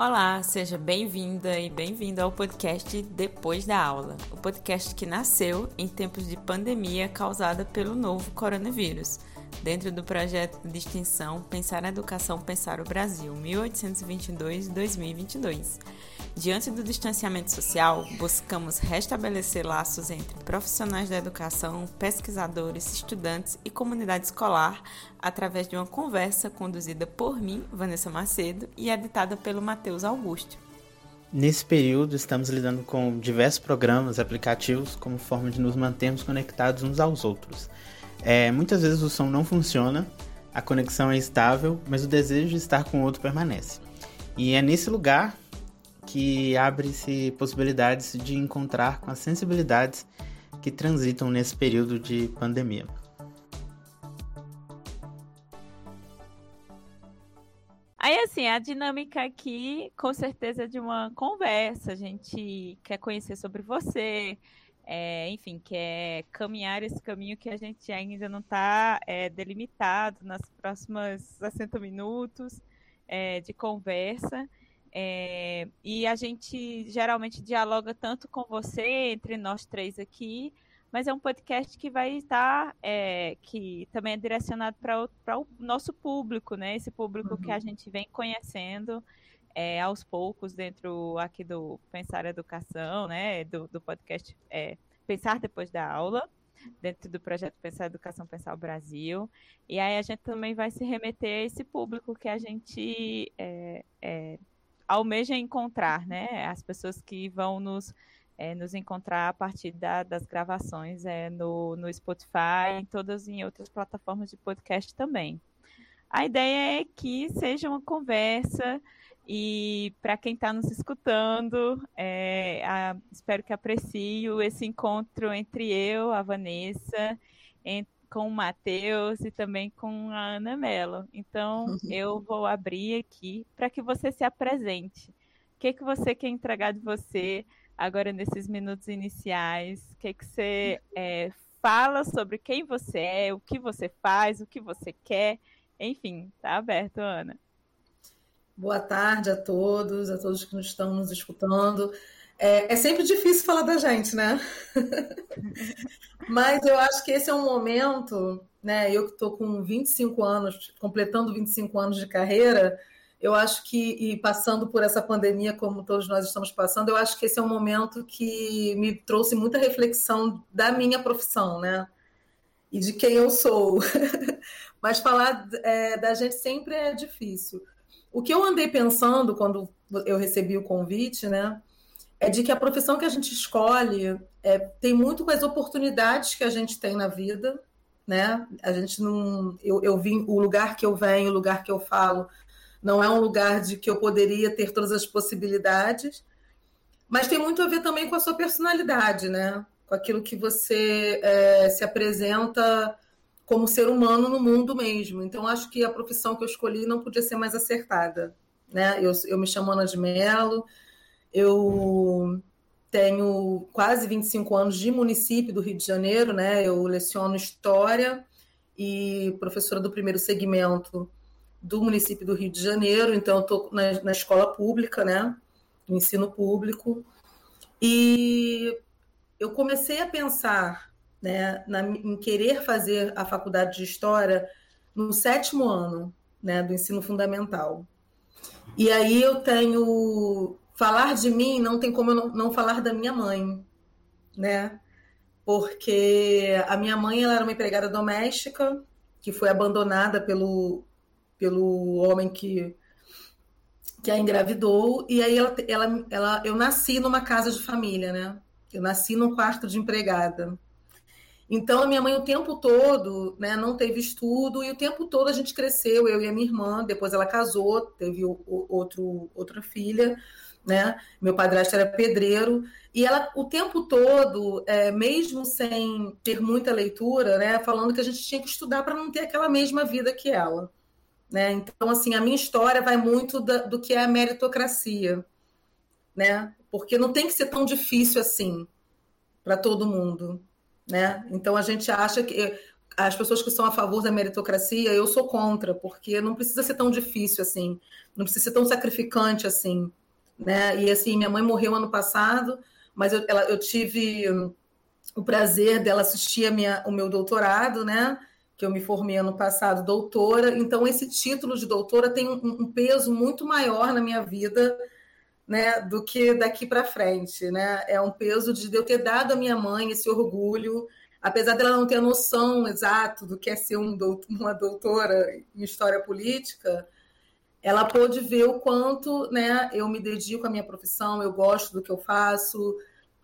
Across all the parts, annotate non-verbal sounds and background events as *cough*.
Olá, seja bem-vinda e bem-vindo ao podcast Depois da Aula, o podcast que nasceu em tempos de pandemia causada pelo novo coronavírus, dentro do projeto de extensão Pensar a Educação, Pensar o Brasil, 1822-2022. Diante do distanciamento social, buscamos restabelecer laços entre profissionais da educação, pesquisadores, estudantes e comunidade escolar através de uma conversa conduzida por mim, Vanessa Macedo, e editada pelo Matheus Augusto. Nesse período, estamos lidando com diversos programas, aplicativos, como forma de nos mantermos conectados uns aos outros. É, muitas vezes o som não funciona, a conexão é estável, mas o desejo de estar com o outro permanece. E é nesse lugar que abre-se possibilidades de encontrar com as sensibilidades que transitam nesse período de pandemia. Aí, assim, a dinâmica aqui, com certeza, é de uma conversa. A gente quer conhecer sobre você, é, enfim, quer caminhar esse caminho que a gente ainda não está é, delimitado nas próximas 60 minutos é, de conversa. É, e a gente geralmente dialoga tanto com você, entre nós três aqui, mas é um podcast que vai estar, é, que também é direcionado para o nosso público, né? Esse público uhum. que a uhum. gente vem conhecendo é, aos poucos dentro aqui do Pensar Educação, né? Do, do podcast é, Pensar Depois da Aula dentro do projeto Pensar Educação, Pensar o Brasil. E aí a gente também vai se remeter a esse público que a gente é, é, almeja encontrar, né? As pessoas que vão nos, é, nos encontrar a partir da, das gravações é, no, no Spotify, em todas em outras plataformas de podcast também. A ideia é que seja uma conversa e para quem está nos escutando, é, a, espero que aprecie esse encontro entre eu, a Vanessa, entre com o Matheus e também com a Ana Mello. Então, uhum. eu vou abrir aqui para que você se apresente. O que, que você quer entregar de você agora nesses minutos iniciais? O que, que você é, fala sobre quem você é, o que você faz, o que você quer? Enfim, tá aberto, Ana. Boa tarde a todos, a todos que estão nos escutando. É, é sempre difícil falar da gente, né? *laughs* Mas eu acho que esse é um momento, né? Eu que estou com 25 anos, completando 25 anos de carreira, eu acho que, e passando por essa pandemia, como todos nós estamos passando, eu acho que esse é um momento que me trouxe muita reflexão da minha profissão, né? E de quem eu sou. *laughs* Mas falar é, da gente sempre é difícil. O que eu andei pensando quando eu recebi o convite, né? é de que a profissão que a gente escolhe é, tem muito com as oportunidades que a gente tem na vida, né? A gente não, eu, eu vim, o lugar que eu venho, o lugar que eu falo, não é um lugar de que eu poderia ter todas as possibilidades, mas tem muito a ver também com a sua personalidade, né? Com aquilo que você é, se apresenta como ser humano no mundo mesmo. Então, acho que a profissão que eu escolhi não podia ser mais acertada, né? Eu, eu me chamo Ana de Mello, eu tenho quase 25 anos de município do Rio de Janeiro, né? Eu leciono História e professora do primeiro segmento do município do Rio de Janeiro, então estou na, na, escola pública, né? No ensino público. E eu comecei a pensar né, na, em querer fazer a faculdade de História no sétimo ano né, do ensino fundamental. E aí eu tenho falar de mim não tem como eu não, não falar da minha mãe, né? Porque a minha mãe ela era uma empregada doméstica que foi abandonada pelo, pelo homem que, que a engravidou, e aí ela, ela, ela, eu nasci numa casa de família, né? Eu nasci num quarto de empregada. Então, a minha mãe o tempo todo né, não teve estudo e o tempo todo a gente cresceu, eu e a minha irmã. Depois ela casou, teve o, o, outro, outra filha né? Meu padrasto era pedreiro e ela o tempo todo, é, mesmo sem ter muita leitura, né, falando que a gente tinha que estudar para não ter aquela mesma vida que ela, né? Então assim, a minha história vai muito da, do que é a meritocracia, né? Porque não tem que ser tão difícil assim para todo mundo, né? Então a gente acha que as pessoas que são a favor da meritocracia, eu sou contra, porque não precisa ser tão difícil assim, não precisa ser tão sacrificante assim, né? E assim, minha mãe morreu ano passado, mas eu, ela, eu tive o prazer dela assistir minha, o meu doutorado, né? Que eu me formei ano passado, doutora. Então, esse título de doutora tem um, um peso muito maior na minha vida, né? Do que daqui para frente, né? É um peso de eu ter dado à minha mãe esse orgulho, apesar dela não ter noção exato do que é ser um doutor, uma doutora em história política, ela pôde ver o quanto né, eu me dedico à minha profissão, eu gosto do que eu faço,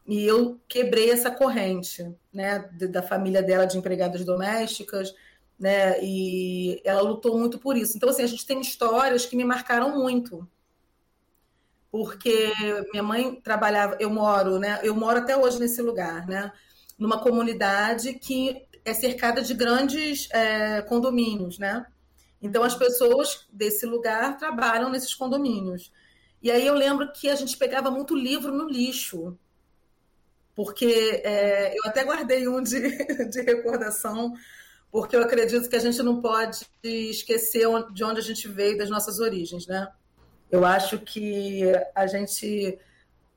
e eu quebrei essa corrente né, da família dela de empregadas domésticas, né, e ela lutou muito por isso. Então, assim, a gente tem histórias que me marcaram muito, porque minha mãe trabalhava, eu moro, né, eu moro até hoje nesse lugar, né, numa comunidade que é cercada de grandes é, condomínios, né? Então as pessoas desse lugar trabalham nesses condomínios. E aí eu lembro que a gente pegava muito livro no lixo, porque é, eu até guardei um de, *laughs* de recordação, porque eu acredito que a gente não pode esquecer de onde a gente veio, das nossas origens, né? Eu acho que a gente,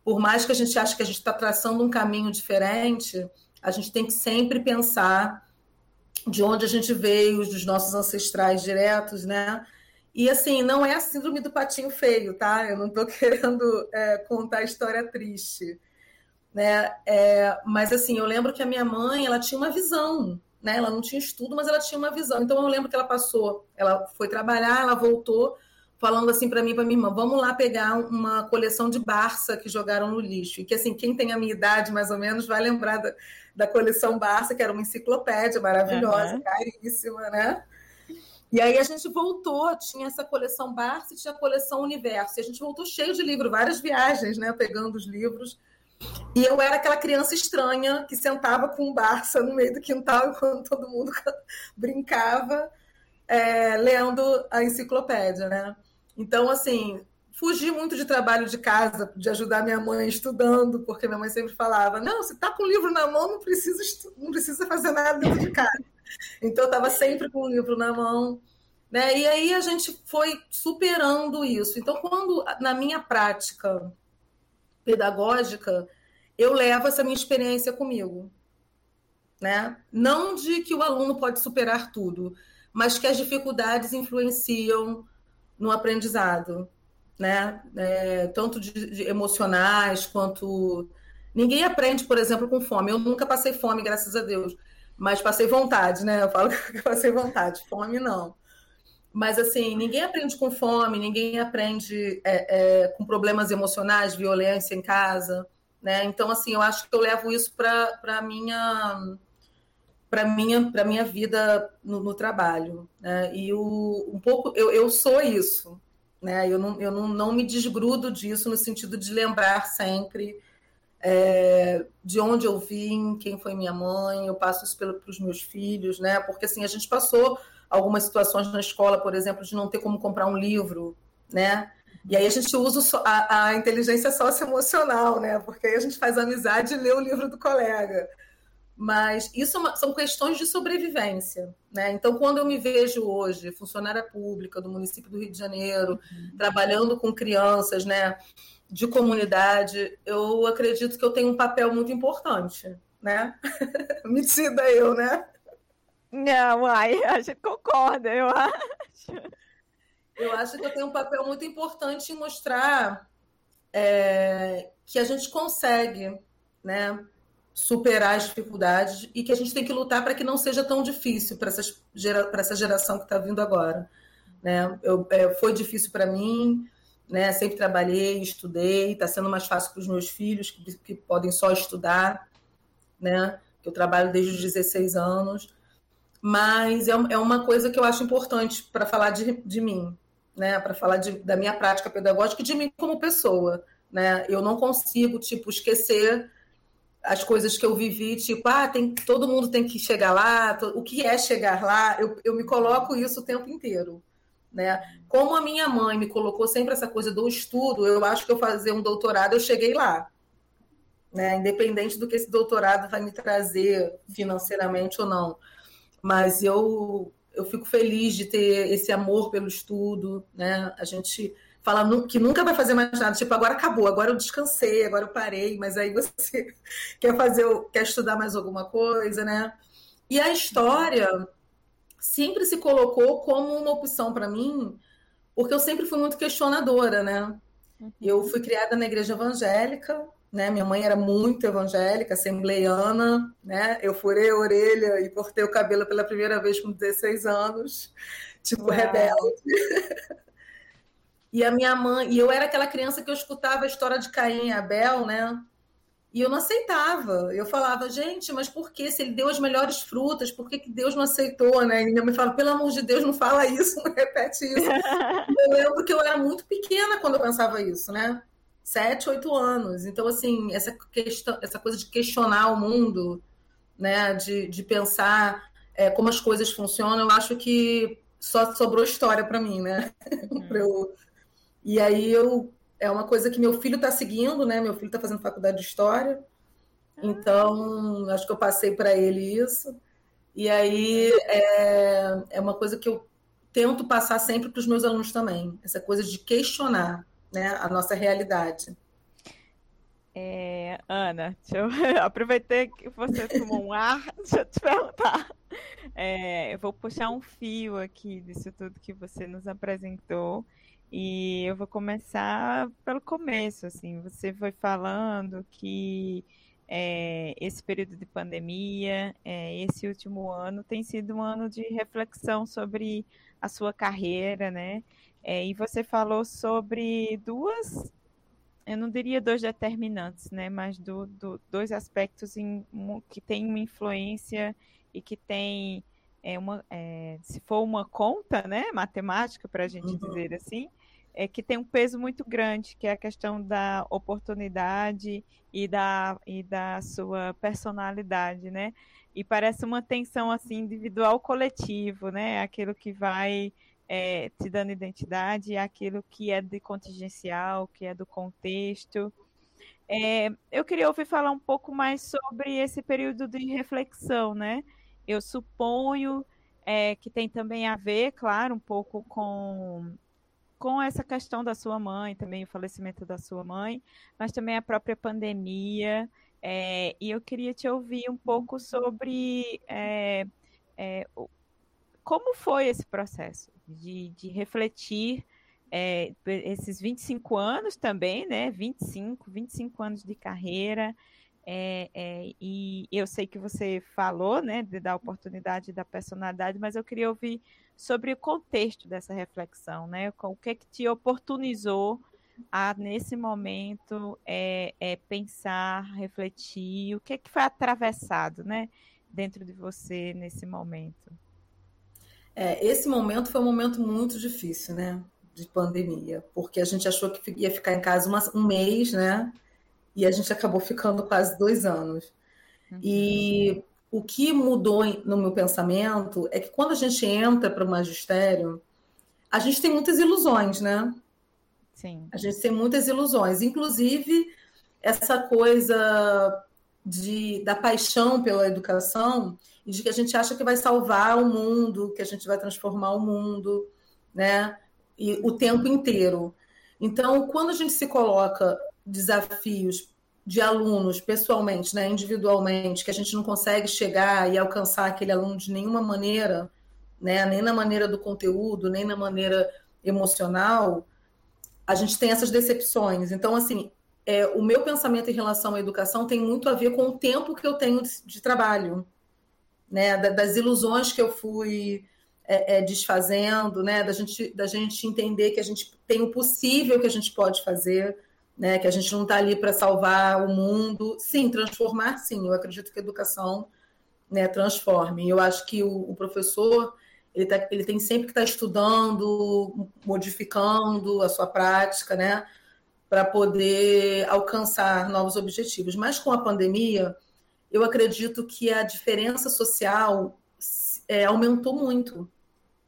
por mais que a gente ache que a gente está traçando um caminho diferente, a gente tem que sempre pensar de onde a gente veio, dos nossos ancestrais diretos, né? E assim, não é a síndrome do patinho feio, tá? Eu não estou *laughs* querendo é, contar história triste, né? É, mas assim, eu lembro que a minha mãe, ela tinha uma visão, né? Ela não tinha estudo, mas ela tinha uma visão. Então eu lembro que ela passou, ela foi trabalhar, ela voltou falando assim para mim, para minha irmã, vamos lá pegar uma coleção de Barça que jogaram no lixo. E que assim, quem tem a minha idade mais ou menos vai lembrar da, da coleção Barça, que era uma enciclopédia maravilhosa, uhum. caríssima, né? E aí a gente voltou, tinha essa coleção Barça e tinha a coleção Universo. E a gente voltou cheio de livros, várias viagens, né? Pegando os livros. E eu era aquela criança estranha que sentava com um Barça no meio do quintal *laughs* enquanto todo mundo *laughs* brincava, é, lendo a enciclopédia, né? Então, assim, fugi muito de trabalho de casa, de ajudar minha mãe estudando, porque minha mãe sempre falava: não, se tá com o livro na mão, não precisa, não precisa fazer nada dentro de casa. Então, eu estava sempre com o livro na mão. Né? E aí a gente foi superando isso. Então, quando na minha prática pedagógica, eu levo essa minha experiência comigo. Né? Não de que o aluno pode superar tudo, mas que as dificuldades influenciam no aprendizado né? É, tanto de, de, emocionais quanto. Ninguém aprende, por exemplo, com fome. Eu nunca passei fome, graças a Deus, mas passei vontade, né? Eu falo *laughs* que passei vontade, fome não. Mas assim, ninguém aprende com fome, ninguém aprende é, é, com problemas emocionais, violência em casa, né? Então, assim, eu acho que eu levo isso para a minha para minha para minha vida no, no trabalho né? e o, um pouco eu, eu sou isso né? Eu, não, eu não, não me desgrudo disso no sentido de lembrar sempre é, de onde eu vim, quem foi minha mãe, eu passo isso para os meus filhos, né? Porque assim, a gente passou algumas situações na escola, por exemplo, de não ter como comprar um livro, né? E aí a gente usa a, a inteligência socioemocional, né? Porque aí a gente faz amizade e lê o livro do colega. Mas isso é são questões de sobrevivência. Né? Então, quando eu me vejo hoje, funcionária pública do município do Rio de Janeiro, uhum. trabalhando com crianças né, de comunidade, eu acredito que eu tenho um papel muito importante. Né? *laughs* Metida eu, né? Não, ai, a gente concorda, eu acho. Eu acho que eu tenho um papel muito importante em mostrar é, que a gente consegue, né? Superar as dificuldades e que a gente tem que lutar para que não seja tão difícil para gera, essa geração que está vindo agora. Né? Eu, é, foi difícil para mim, né? sempre trabalhei, estudei, está sendo mais fácil para os meus filhos que, que, podem só estudar, né? eu trabalho desde os 16 anos, mas é, é uma coisa que eu acho importante para falar de, de mim, né? para falar de, da minha prática pedagógica e de mim como pessoa. Né? Eu não consigo tipo esquecer as coisas que eu vivi, tipo, ah, tem, todo mundo tem que chegar lá, o que é chegar lá, eu, eu me coloco isso o tempo inteiro. Né? Como a minha mãe me colocou sempre essa coisa do estudo, eu acho que eu fazer um doutorado, eu cheguei lá. Né? Independente do que esse doutorado vai me trazer financeiramente ou não. mas eu eu fico feliz de ter esse amor pelo estudo, né? A gente fala que nunca vai fazer mais nada, tipo, agora acabou, agora eu descansei, agora eu parei, mas aí você *laughs* quer fazer, quer estudar mais alguma coisa, né? E a história sempre se colocou como uma opção para mim, porque eu sempre fui muito questionadora, né? Uhum. Eu fui criada na igreja evangélica, né? Minha mãe era muito evangélica, assembleiana, né? Eu furei a orelha e cortei o cabelo pela primeira vez com 16 anos, tipo Uau. rebelde. *laughs* e a minha mãe, e eu era aquela criança que eu escutava a história de Caim e Abel, né? E eu não aceitava. Eu falava, gente, mas por que? Se ele deu as melhores frutas, por que, que Deus não aceitou, né? E minha mãe fala, pelo amor de Deus, não fala isso, *laughs* não repete isso. *laughs* eu lembro que eu era muito pequena quando eu pensava isso, né? Sete, oito anos. Então, assim, essa, questão, essa coisa de questionar o mundo, né? De, de pensar é, como as coisas funcionam, eu acho que só sobrou história para mim, né? *laughs* Uhum. eu... E aí eu é uma coisa que meu filho está seguindo, né? Meu filho está fazendo faculdade de história, então acho que eu passei para ele isso. E aí é, é uma coisa que eu tento passar sempre para os meus alunos também, essa coisa de questionar, né, a nossa realidade. É, Ana, deixa eu *laughs* aproveitei que você tomou um ar, *laughs* deixa eu te perguntar. É, eu vou puxar um fio aqui disso tudo que você nos apresentou. E eu vou começar pelo começo, assim, você foi falando que é, esse período de pandemia, é, esse último ano tem sido um ano de reflexão sobre a sua carreira, né? É, e você falou sobre duas, eu não diria dois determinantes, né? Mas do, do dois aspectos em, que têm uma influência e que tem é uma, é, se for uma conta, né, matemática para a gente uhum. dizer assim, é que tem um peso muito grande, que é a questão da oportunidade e da, e da sua personalidade, né? E parece uma tensão assim individual coletivo, né? Aquilo que vai é, te dando identidade, aquilo que é de contingencial, que é do contexto. É, eu queria ouvir falar um pouco mais sobre esse período de reflexão, né? Eu suponho é, que tem também a ver, claro, um pouco com, com essa questão da sua mãe, também o falecimento da sua mãe, mas também a própria pandemia. É, e eu queria te ouvir um pouco sobre é, é, como foi esse processo de, de refletir é, esses 25 anos também, né? 25, 25 anos de carreira, é, é, e eu sei que você falou, né, de, da oportunidade da personalidade, mas eu queria ouvir sobre o contexto dessa reflexão, né? O que é que te oportunizou a, nesse momento, é, é, pensar, refletir, o que é que foi atravessado, né, dentro de você nesse momento? É, esse momento foi um momento muito difícil, né, de pandemia, porque a gente achou que ia ficar em casa uma, um mês, né, e a gente acabou ficando quase dois anos. Uhum. E o que mudou no meu pensamento é que quando a gente entra para o magistério, a gente tem muitas ilusões, né? Sim. A gente tem muitas ilusões, inclusive essa coisa de, da paixão pela educação e de que a gente acha que vai salvar o mundo, que a gente vai transformar o mundo, né? E o tempo inteiro. Então, quando a gente se coloca desafios de alunos pessoalmente, né, individualmente, que a gente não consegue chegar e alcançar aquele aluno de nenhuma maneira, né, nem na maneira do conteúdo, nem na maneira emocional, a gente tem essas decepções. Então, assim, é, o meu pensamento em relação à educação tem muito a ver com o tempo que eu tenho de, de trabalho, né, da, das ilusões que eu fui é, é, desfazendo, né, da gente, da gente entender que a gente tem o possível que a gente pode fazer, né? Que a gente não está ali para salvar o mundo. Sim, transformar, sim. Eu acredito que a educação né, transforme. Eu acho que o, o professor ele, tá, ele tem sempre que estar tá estudando, modificando a sua prática, né? Para poder alcançar novos objetivos. Mas com a pandemia, eu acredito que a diferença social é, aumentou muito.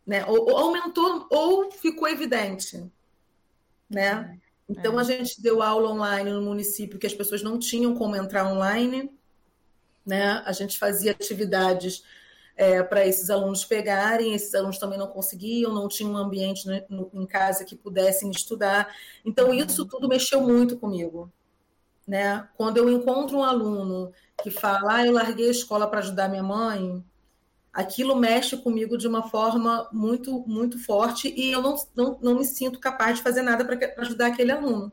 Né? Ou, ou, aumentou ou ficou evidente. Né? Então, é. a gente deu aula online no município que as pessoas não tinham como entrar online. Né? A gente fazia atividades é, para esses alunos pegarem, esses alunos também não conseguiam, não tinham um ambiente né, no, em casa que pudessem estudar. Então, isso tudo mexeu muito comigo. Né? Quando eu encontro um aluno que fala, ah, eu larguei a escola para ajudar minha mãe, aquilo mexe comigo de uma forma muito, muito forte e eu não, não, não me sinto capaz de fazer nada para ajudar aquele aluno.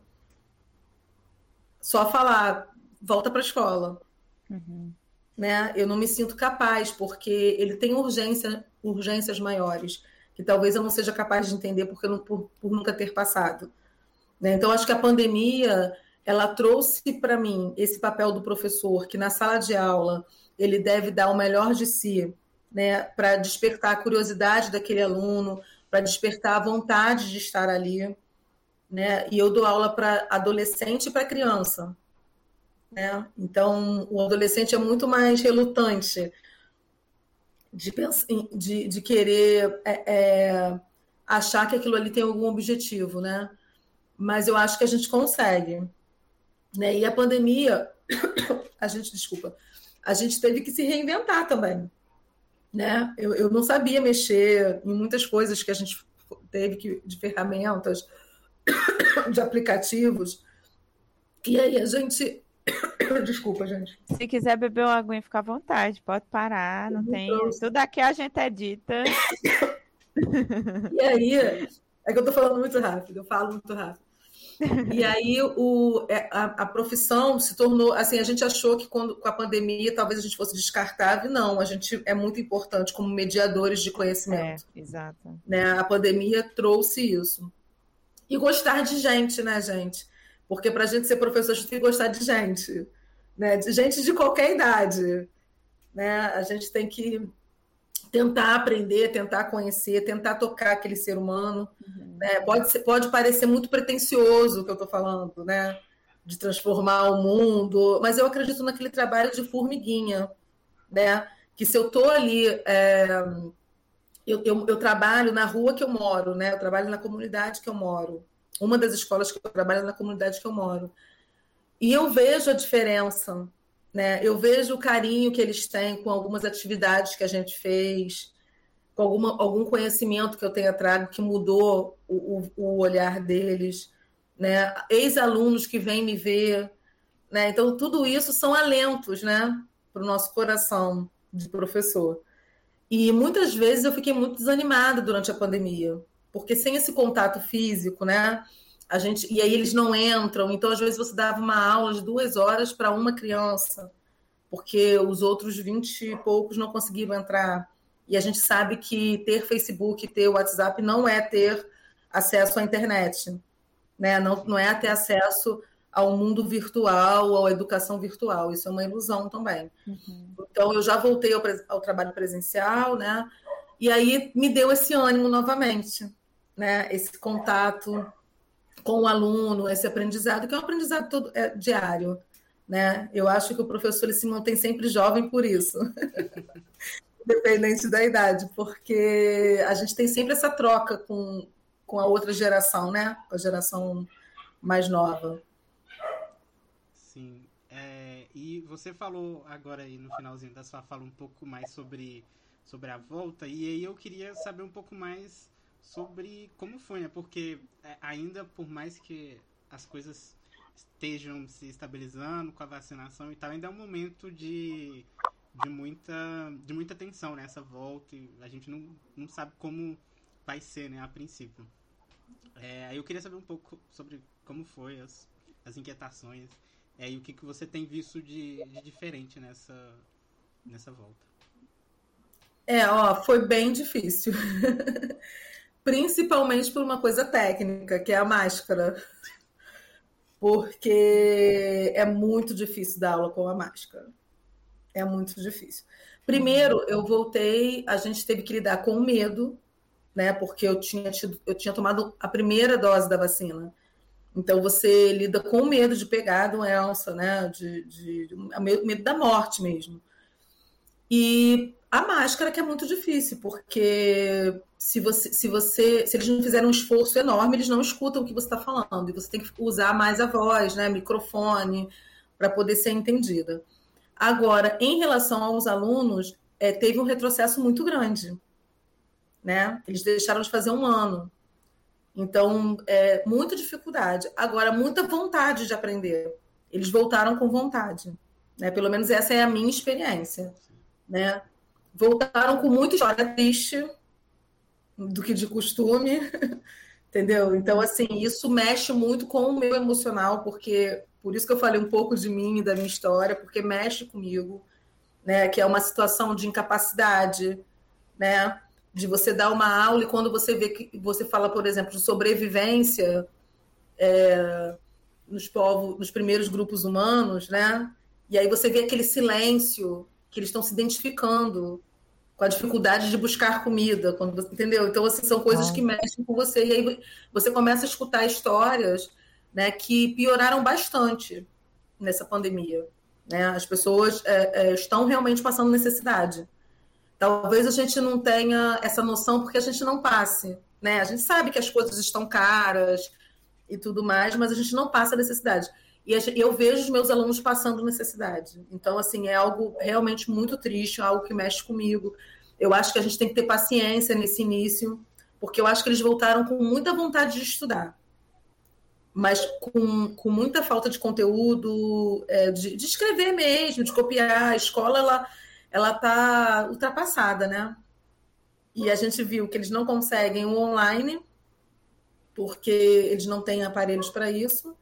Só falar, volta para a escola. Uhum né? Eu não me sinto capaz, porque ele tem urgência, urgências maiores, que talvez eu não seja capaz de entender porque não, por, por nunca ter passado. Né? Então, acho que a pandemia ela trouxe para mim esse papel do professor, que na sala de aula ele deve dar o melhor de si, né, para despertar a curiosidade daquele aluno, para despertar a vontade de estar ali, né? E eu dou aula para adolescente e para criança, né? Então, o adolescente é muito mais relutante de, de, de querer é, é, achar que aquilo ali tem algum objetivo, né? Mas eu acho que a gente consegue. Né? E a pandemia, *coughs* a gente, desculpa, a gente teve que se reinventar também. Né? Eu, eu não sabia mexer em muitas coisas que a gente teve que, de ferramentas, *coughs* de aplicativos. E aí a gente *coughs* Desculpa, gente. Se quiser beber uma aguinha, fica à vontade. Pode parar, não tem. Tudo aqui a gente é dita. *coughs* E aí, é que eu tô falando muito rápido, eu falo muito rápido. E aí o, é, a, a, profissão se tornou assim, a gente achou que quando, com a pandemia talvez a gente fosse descartável, não, a gente é muito importante como mediadores de conhecimento. É, exato. Né? A pandemia trouxe isso. E gostar de gente, né, gente? Porque para a gente ser professor, a gente tem que gostar de gente, né? de gente de qualquer idade. Né? A gente tem que tentar aprender, tentar conhecer, tentar tocar aquele ser humano. Uhum. Né? Pode, ser, pode parecer muito pretencioso o que eu estou falando, né? de transformar o mundo, mas eu acredito naquele trabalho de formiguinha, né? que se eu estou ali. É... Eu, eu, eu, trabalho na rua que eu moro, né? Eu trabalho na comunidade que eu moro uma das escolas que eu trabalho na comunidade que eu moro. E eu vejo a diferença, né? Eu vejo o carinho que eles têm com algumas atividades que a gente fez, com alguma, algum conhecimento que eu tenha trago que mudou o, o, o olhar deles, né? Ex-alunos que vêm me ver, né? Então tudo isso são alentos, né? Para o nosso coração de professor. E muitas vezes eu fiquei muito desanimada durante a pandemia, porque sem esse contato físico, né? A gente, e aí eles não entram, então às vezes você dava uma aula de duas horas para uma criança, porque os outros vinte e poucos não conseguiam entrar. E a gente sabe que ter Facebook, ter WhatsApp não é ter acesso à internet, né? Não, não é ter acesso ao mundo virtual, à educação virtual. Isso é uma ilusão também. Uhum. Então eu já voltei ao, ao trabalho presencial, né? E aí me deu esse ânimo novamente né, esse contato com o aluno, esse aprendizado, que é um aprendizado todo, é, diário. Né? Eu acho que o professor ele se mantém sempre jovem por isso, *laughs* independente da idade, porque a gente tem sempre essa troca com, com a outra geração, né? com a geração mais nova. Sim. É, e você falou agora aí no finalzinho da sua fala um pouco mais sobre, sobre a volta, e aí eu queria saber um pouco mais sobre como foi, né? Porque é, ainda por mais que as coisas estejam se estabilizando com a vacinação e tal, ainda é um momento de, de, muita, de muita tensão nessa né? volta e a gente não, não sabe como vai ser, né, a princípio. É, eu queria saber um pouco sobre como foi as, as inquietações é, e o que, que você tem visto de, de diferente nessa, nessa volta. É, ó, foi bem difícil. *laughs* principalmente por uma coisa técnica, que é a máscara. Porque é muito difícil dar aula com a máscara. É muito difícil. Primeiro, eu voltei, a gente teve que lidar com medo, né? Porque eu tinha, tido, eu tinha tomado a primeira dose da vacina. Então você lida com o medo de pegar a doença, né? De, de, de medo da morte mesmo. E a máscara que é muito difícil, porque se você, se você, se eles não fizerem um esforço enorme, eles não escutam o que você está falando. E você tem que usar mais a voz, né, microfone, para poder ser entendida. Agora, em relação aos alunos, é, teve um retrocesso muito grande. Né? Eles deixaram de fazer um ano. Então, é, muita dificuldade. Agora, muita vontade de aprender. Eles voltaram com vontade. Né? Pelo menos essa é a minha experiência. Né? Voltaram com muita história triste, do que de costume, *laughs* entendeu? Então, assim, isso mexe muito com o meu emocional, porque por isso que eu falei um pouco de mim e da minha história, porque mexe comigo, né? Que é uma situação de incapacidade, né? De você dar uma aula e quando você vê que você fala, por exemplo, de sobrevivência é, nos povos, nos primeiros grupos humanos, né? E aí você vê aquele silêncio que eles estão se identificando com a dificuldade de buscar comida, quando você entendeu? Então, assim, são coisas que mexem com você e aí você começa a escutar histórias, né, que pioraram bastante nessa pandemia, né? As pessoas é, é, estão realmente passando necessidade. Talvez a gente não tenha essa noção porque a gente não passe, né? A gente sabe que as coisas estão caras e tudo mais, mas a gente não passa necessidade. E eu vejo os meus alunos passando necessidade. Então, assim, é algo realmente muito triste, algo que mexe comigo. Eu acho que a gente tem que ter paciência nesse início, porque eu acho que eles voltaram com muita vontade de estudar, mas com, com muita falta de conteúdo, é, de, de, escrever mesmo, de copiar. A escola, ela ela está ultrapassada, né? E a gente viu que eles não conseguem o online, porque eles não têm aparelhos para isso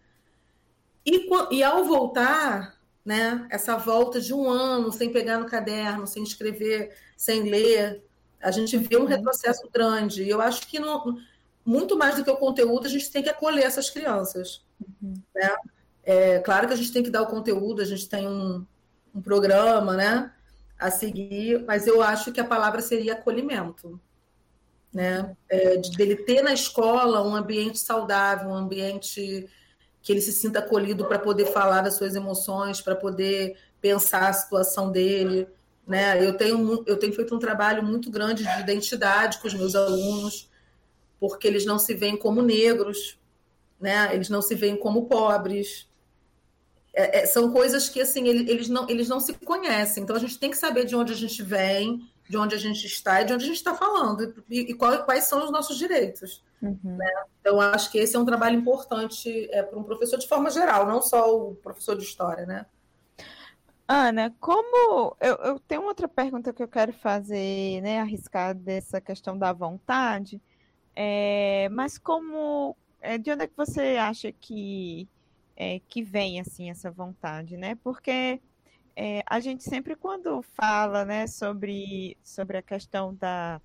e, e ao voltar, né, essa volta de um ano sem pegar no caderno, sem escrever, sem ler, a gente vê um uhum. retrocesso grande. E eu acho que não, muito mais do que o conteúdo, a gente tem que acolher essas crianças. Uhum. Né? É claro que a gente tem que dar o conteúdo, a gente tem um, um programa né, a seguir, mas eu acho que a palavra seria acolhimento. Né? É, de, dele ter na escola um ambiente saudável, um ambiente que ele se sinta acolhido para poder falar das suas emoções, para poder pensar a situação dele. Né? Eu, tenho, eu tenho feito um trabalho muito grande de identidade com os meus alunos, porque eles não se veem como negros, né? eles não se veem como pobres. É, é, são coisas que assim eles não, eles não se conhecem. Então a gente tem que saber de onde a gente vem, de onde a gente está e de onde a gente está falando, e, e qual, quais são os nossos direitos. Uhum. Né? Então, acho que esse é um trabalho importante é, para um professor de forma geral, não só o professor de história, né? Ana, como eu, eu tenho outra pergunta que eu quero fazer, né, arriscar dessa questão da vontade, é, mas como é, de onde é que você acha que é, que vem assim essa vontade, né? Porque é, a gente sempre quando fala, né, sobre sobre a questão da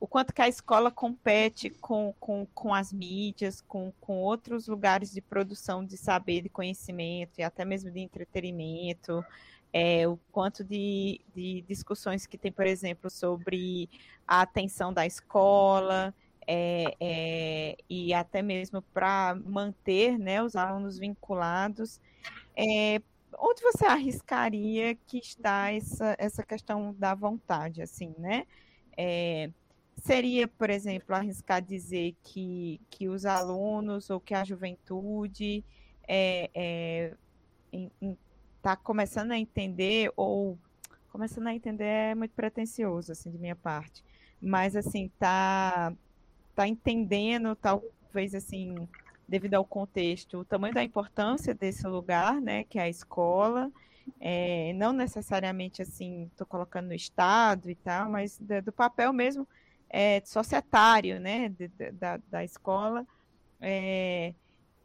o quanto que a escola compete com, com, com as mídias, com, com outros lugares de produção de saber, de conhecimento e até mesmo de entretenimento, é, o quanto de, de discussões que tem, por exemplo, sobre a atenção da escola, é, é, e até mesmo para manter né, os alunos vinculados. É, onde você arriscaria que está essa, essa questão da vontade, assim, né? É, seria, por exemplo, arriscar dizer que, que os alunos ou que a juventude está é, é, tá começando a entender, ou começando a entender é muito pretencioso, assim, de minha parte, mas, assim, tá, tá entendendo, talvez, assim, devido ao contexto, o tamanho da importância desse lugar, né, que é a escola, é, não necessariamente, assim, estou colocando no Estado e tal, mas do, do papel mesmo é, societário, né, de, de, da, da escola. É,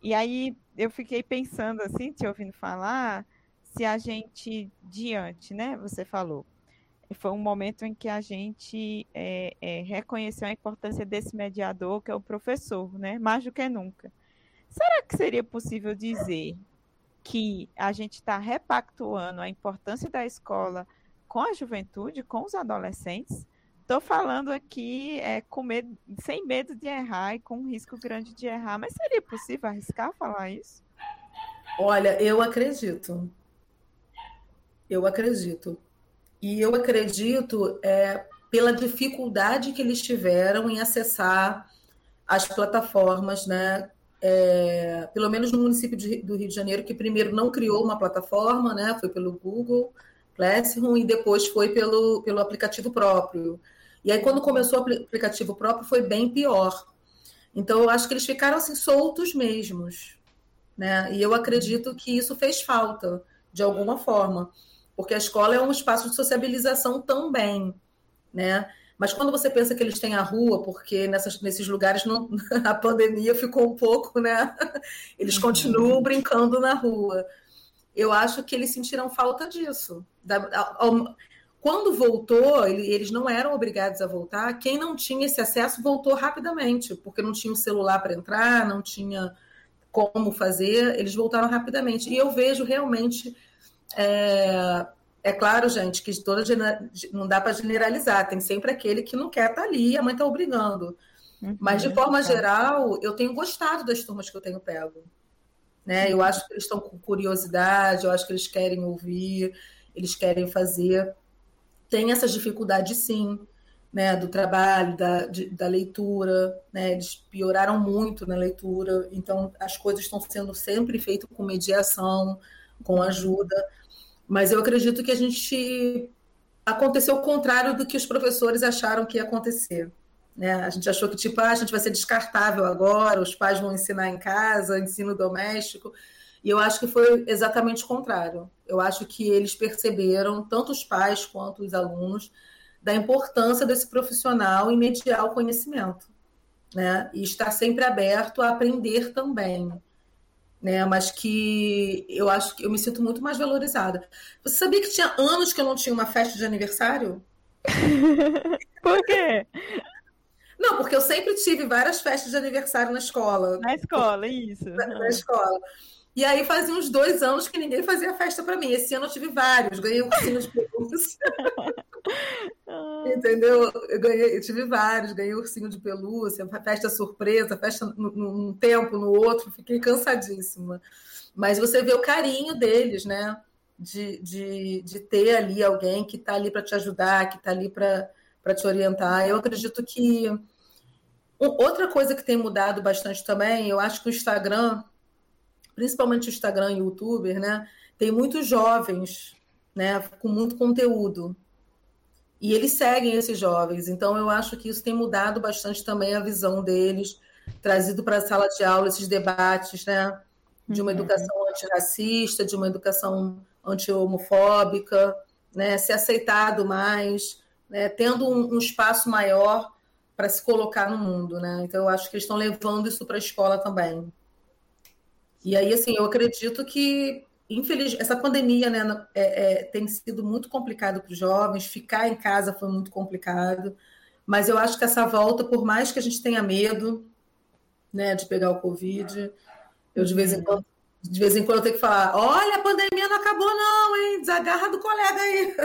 e aí eu fiquei pensando assim, te ouvindo falar, se a gente diante, né, você falou, foi um momento em que a gente é, é, reconheceu a importância desse mediador, que é o professor, né, mais do que nunca. Será que seria possível dizer que a gente está repactuando a importância da escola com a juventude, com os adolescentes? Estou falando aqui é, com medo, sem medo de errar e com um risco grande de errar, mas seria possível arriscar falar isso? Olha, eu acredito. Eu acredito. E eu acredito é, pela dificuldade que eles tiveram em acessar as plataformas, né? É, pelo menos no município de, do Rio de Janeiro, que primeiro não criou uma plataforma, né? Foi pelo Google Classroom e depois foi pelo, pelo aplicativo próprio. E aí, quando começou o aplicativo próprio, foi bem pior. Então, eu acho que eles ficaram assim soltos mesmos. Né? E eu acredito que isso fez falta, de alguma forma, porque a escola é um espaço de sociabilização também. Né? Mas quando você pensa que eles têm a rua, porque nessas, nesses lugares não, *laughs* a pandemia ficou um pouco, né? *laughs* Eles uhum. continuam brincando na rua. Eu acho que eles sentiram falta disso. Da, quando voltou, eles não eram obrigados a voltar. Quem não tinha esse acesso voltou rapidamente, porque não tinha o um celular para entrar, não tinha como fazer, eles voltaram rapidamente. E eu vejo realmente. É, é claro, gente, que toda não dá para generalizar, tem sempre aquele que não quer estar tá ali, a mãe está obrigando. Uhum, Mas, de forma é. geral, eu tenho gostado das turmas que eu tenho pego. Né? Eu acho que eles estão com curiosidade, eu acho que eles querem ouvir, eles querem fazer tem essas dificuldades sim, né, do trabalho, da, de, da leitura, né, eles pioraram muito na leitura, então as coisas estão sendo sempre feitas com mediação, com ajuda, mas eu acredito que a gente aconteceu o contrário do que os professores acharam que ia acontecer. Né? A gente achou que tipo, ah, a gente vai ser descartável agora, os pais vão ensinar em casa, ensino doméstico. E eu acho que foi exatamente o contrário. Eu acho que eles perceberam, tanto os pais quanto os alunos, da importância desse profissional em mediar o conhecimento, né? E estar sempre aberto a aprender também, né? Mas que eu acho que eu me sinto muito mais valorizada. Você sabia que tinha anos que eu não tinha uma festa de aniversário? *laughs* Por quê? Não, porque eu sempre tive várias festas de aniversário na escola. Na escola, isso. Na, na escola. E aí fazia uns dois anos que ninguém fazia festa para mim. Esse ano eu tive vários, ganhei ursinho de *laughs* pelúcia. Entendeu? Eu, ganhei, eu tive vários, ganhei ursinho de pelúcia, festa surpresa, festa num tempo, no outro, fiquei cansadíssima. Mas você vê o carinho deles, né? De, de, de ter ali alguém que está ali para te ajudar, que está ali para te orientar. Eu acredito que. Outra coisa que tem mudado bastante também, eu acho que o Instagram principalmente o Instagram e o YouTuber, né? Tem muitos jovens, né? Com muito conteúdo. E eles seguem esses jovens. Então, eu acho que isso tem mudado bastante também a visão deles, trazido para a sala de aula esses debates, né? De uma uhum. educação antirracista, de uma educação anti-homofóbica, né? Ser aceitado mais, né? tendo um, um espaço maior para se colocar no mundo, né? Então, eu acho que eles estão levando isso para a escola também. E aí, assim, eu acredito que, infeliz, essa pandemia né, é, é, tem sido muito complicado para os jovens, ficar em casa foi muito complicado, mas eu acho que essa volta, por mais que a gente tenha medo né, de pegar o Covid, eu de vez em quando de vez em quando eu tenho que falar: olha, a pandemia não acabou, não, hein? Desagarra do colega aí.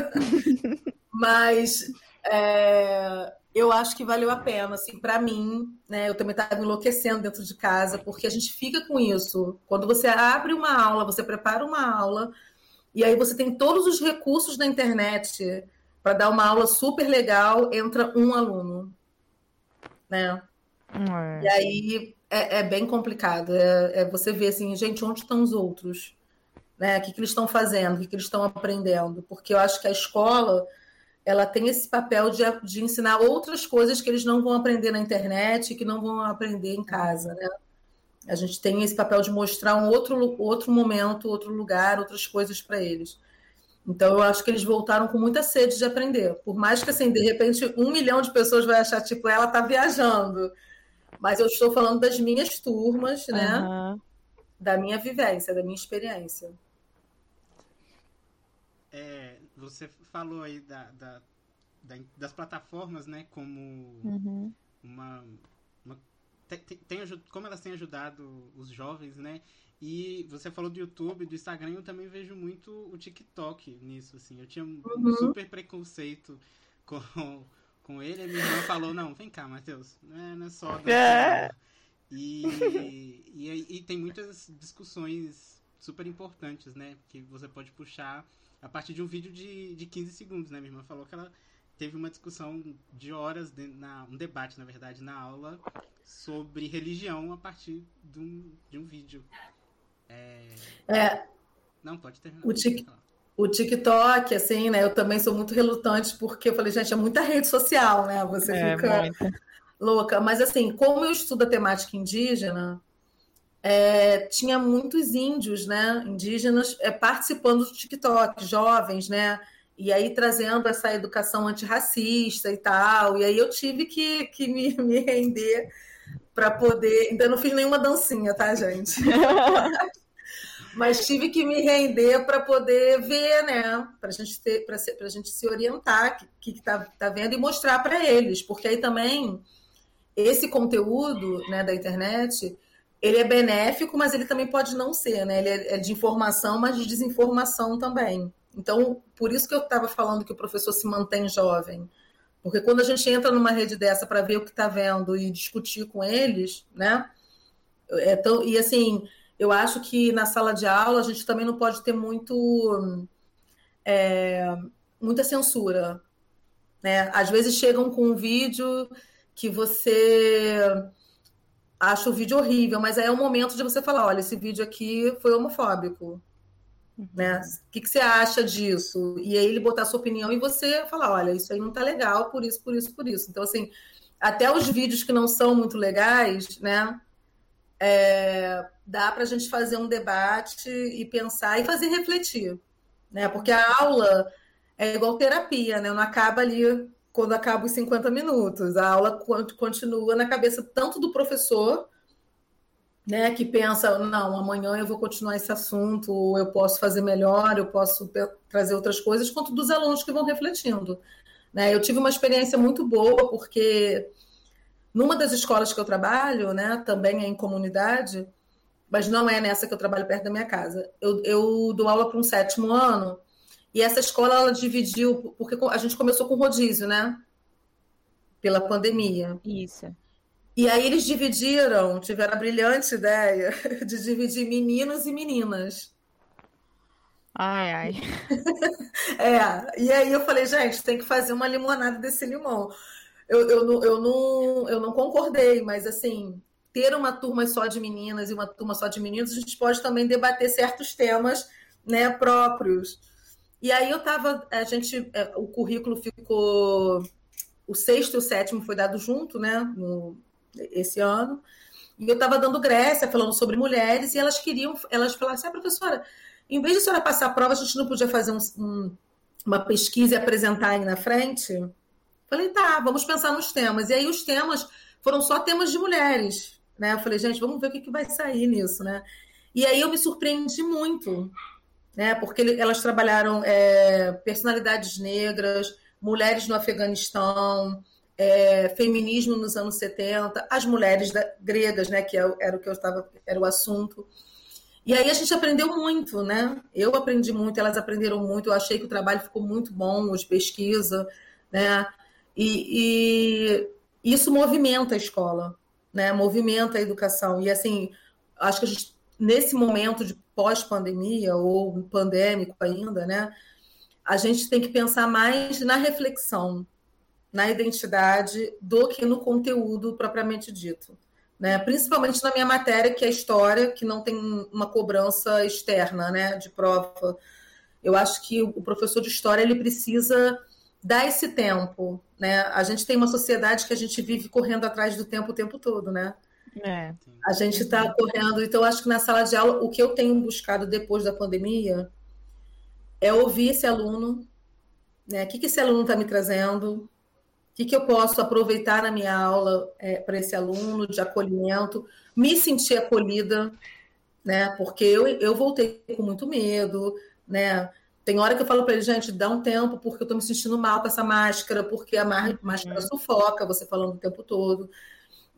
*laughs* Mas é, eu acho que valeu a pena, assim, para mim, né? Eu também estava enlouquecendo dentro de casa, porque a gente fica com isso. Quando você abre uma aula, você prepara uma aula, e aí você tem todos os recursos na internet para dar uma aula super legal, entra um aluno, né? É. E aí é, é bem complicado. É, é, você ver assim, gente, onde estão os outros? Né? O que, que eles estão fazendo? O que, que eles estão aprendendo? Porque eu acho que a escola ela tem esse papel de, de ensinar outras coisas que eles não vão aprender na internet, que não vão aprender em casa, né? A gente tem esse papel de mostrar um outro, outro momento, outro lugar, outras coisas para eles. Então, eu acho que eles voltaram com muita sede de aprender. Por mais que, assim, de repente, um milhão de pessoas vai achar, tipo, ela está viajando. Mas eu estou falando das minhas turmas, né? Uhum. Da minha vivência, da minha experiência. É, você falou aí da, da, da das plataformas, né, como uhum. uma, uma tem, tem, como elas têm ajudado os jovens, né? E você falou do YouTube, do Instagram, eu também vejo muito o TikTok nisso, assim. Eu tinha um uhum. super preconceito com, *laughs* com ele, a minha irmã falou, não, vem cá, Matheus, não é, não é só... É. E, e, e, tem muitas discussões super importantes, né? Que você pode puxar a partir de um vídeo de, de 15 segundos, né? Minha irmã falou que ela teve uma discussão de horas, de, na, um debate, na verdade, na aula sobre religião a partir de um, de um vídeo. É... é... Não, pode terminar. O, tic... o TikTok, assim, né? Eu também sou muito relutante porque eu falei, gente, é muita rede social, né? Você é, fica muita. louca. Mas assim, como eu estudo a temática indígena, é, tinha muitos índios, né? Indígenas é, participando do TikTok, jovens, né? E aí trazendo essa educação antirracista e tal. E aí eu tive que, que me, *laughs* me render para poder. Ainda não fiz nenhuma dancinha, tá, gente? *laughs* Mas tive que me render para poder ver, né? Para gente ter, para a gente se orientar, o que, que tá, tá vendo e mostrar para eles, porque aí também esse conteúdo, né, da internet, ele é benéfico, mas ele também pode não ser, né? Ele é, é de informação, mas de desinformação também. Então, por isso que eu estava falando que o professor se mantém jovem. Porque quando a gente entra numa rede dessa para ver o que está vendo e discutir com eles, né? É tão, e assim, eu acho que na sala de aula a gente também não pode ter muito é, muita censura. Né? Às vezes chegam com um vídeo que você acha o vídeo horrível, mas aí é o momento de você falar, olha, esse vídeo aqui foi homofóbico. Uhum. Né? O que, que, você acha disso? E aí ele botar sua opinião e você falar, olha, isso aí não tá legal, por isso, por isso, por isso. Então, assim, até os vídeos que não são muito legais, né? é, dá para a gente fazer um debate e pensar e fazer refletir, né? Porque a aula é igual terapia, né? Não acaba ali quando acaba os 50 minutos. A aula continua na cabeça tanto do professor, né, que pensa, não, amanhã eu vou continuar esse assunto, eu posso fazer melhor, eu posso trazer outras coisas, quanto dos alunos que vão refletindo. Né? Eu tive uma experiência muito boa, porque numa das escolas que eu trabalho, né, também é em comunidade, mas não é nessa que eu trabalho perto da minha casa. Eu, eu dou aula para um sétimo ano e essa escola ela dividiu, porque a gente começou com rodízio, né? Pela pandemia. Isso. E aí eles dividiram, tiveram a brilhante ideia *laughs* de dividir meninos e meninas. Ai, ai. *laughs* é, e aí eu falei, gente, tem que fazer uma limonada desse limão eu, eu, não, eu, não, eu não concordei, mas assim, ter uma turma só de meninas e uma turma só de meninos, a gente pode também debater certos temas né, próprios. E aí eu estava, a gente, é, o currículo ficou, o sexto e o sétimo foi dado junto, né, no, esse ano, e eu estava dando Grécia, falando sobre mulheres, e elas queriam, elas falaram assim, ah, professora, em vez de a senhora passar a prova, a gente não podia fazer um, um, uma pesquisa e apresentar aí na frente? Falei, tá, vamos pensar nos temas. E aí os temas foram só temas de mulheres, né? Eu falei, gente, vamos ver o que, que vai sair nisso, né? E aí eu me surpreendi muito, né? Porque elas trabalharam é, personalidades negras, mulheres no Afeganistão, é, feminismo nos anos 70, as mulheres da, gregas, né? Que é era o que eu estava, era o assunto. E aí a gente aprendeu muito, né? Eu aprendi muito, elas aprenderam muito. Eu achei que o trabalho ficou muito bom, de pesquisa, né? E, e isso movimenta a escola, né? movimenta a educação. E assim, acho que a gente, nesse momento de pós-pandemia ou pandêmico ainda, né? a gente tem que pensar mais na reflexão, na identidade, do que no conteúdo propriamente dito. Né? Principalmente na minha matéria, que é história, que não tem uma cobrança externa né, de prova. Eu acho que o professor de história ele precisa dar esse tempo, né? A gente tem uma sociedade que a gente vive correndo atrás do tempo o tempo todo, né? É. A gente está correndo, então acho que na sala de aula o que eu tenho buscado depois da pandemia é ouvir esse aluno, né? O que, que esse aluno está me trazendo? O que, que eu posso aproveitar na minha aula é, para esse aluno de acolhimento, me sentir acolhida, né? Porque eu, eu voltei com muito medo, né? Tem hora que eu falo para ele, gente, dá um tempo, porque eu estou me sentindo mal com essa máscara, porque a máscara uhum. sufoca você falando o tempo todo.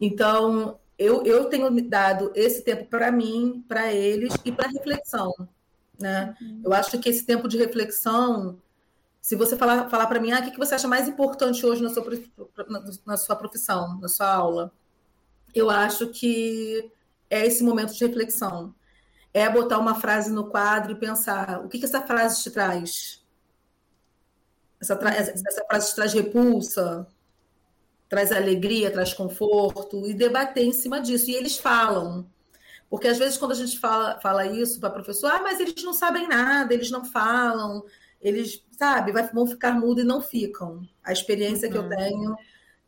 Então, eu, eu tenho dado esse tempo para mim, para eles e para reflexão. Né? Uhum. Eu acho que esse tempo de reflexão, se você falar, falar para mim, ah, o que, que você acha mais importante hoje na sua, na sua profissão, na sua aula? Eu acho que é esse momento de reflexão é botar uma frase no quadro e pensar o que, que essa frase te traz. Essa, tra essa, essa frase te traz repulsa, traz alegria, traz conforto, e debater em cima disso. E eles falam. Porque às vezes quando a gente fala, fala isso para professor, ah, mas eles não sabem nada, eles não falam, eles, sabe, vão ficar mudo e não ficam. A experiência uhum. que eu uhum. tenho,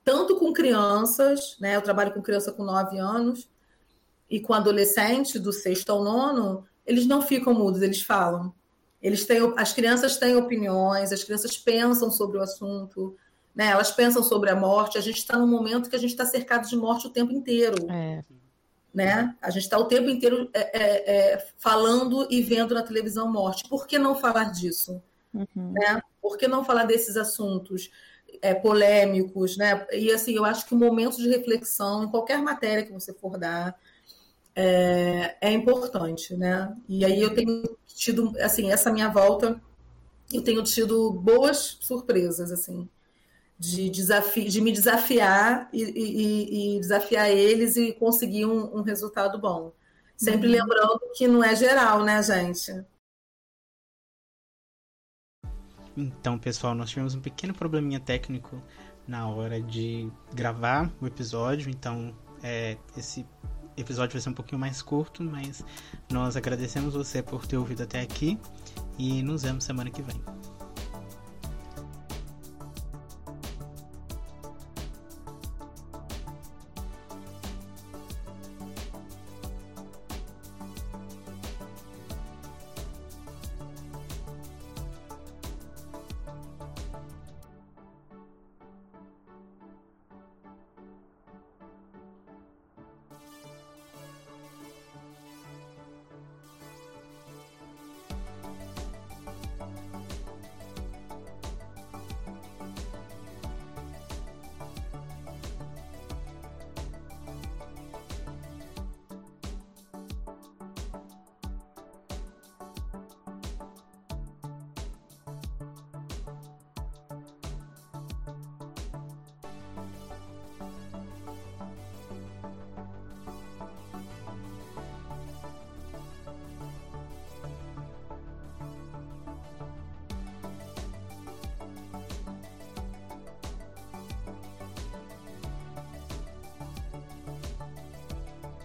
tanto com crianças, né? Eu trabalho com criança com 9 anos, e com adolescente do sexto ao nono, eles não ficam mudos, eles falam. Eles têm, as crianças têm opiniões, as crianças pensam sobre o assunto, né? Elas pensam sobre a morte. A gente está num momento que a gente está cercado de morte o tempo inteiro. É né? A gente está o tempo inteiro é, é, é, falando e vendo na televisão morte. Por que não falar disso? Uhum. Né? Por que não falar desses assuntos é, polêmicos? Né? E assim, eu acho que o momento de reflexão, em qualquer matéria que você for dar, é, é importante. Né? E aí eu tenho tido, assim, essa minha volta, eu tenho tido boas surpresas, assim de, desafi de me desafiar e, e, e, desafiar eles e conseguir um, um resultado bom. Sempre uhum. lembrando que não é geral, né, gente? Então, pessoal, nós tivemos um pequeno probleminha técnico na hora de gravar o episódio, então é, esse episódio vai ser um pouquinho mais curto, mas nós agradecemos você por ter ouvido até aqui e nos vemos semana que vem.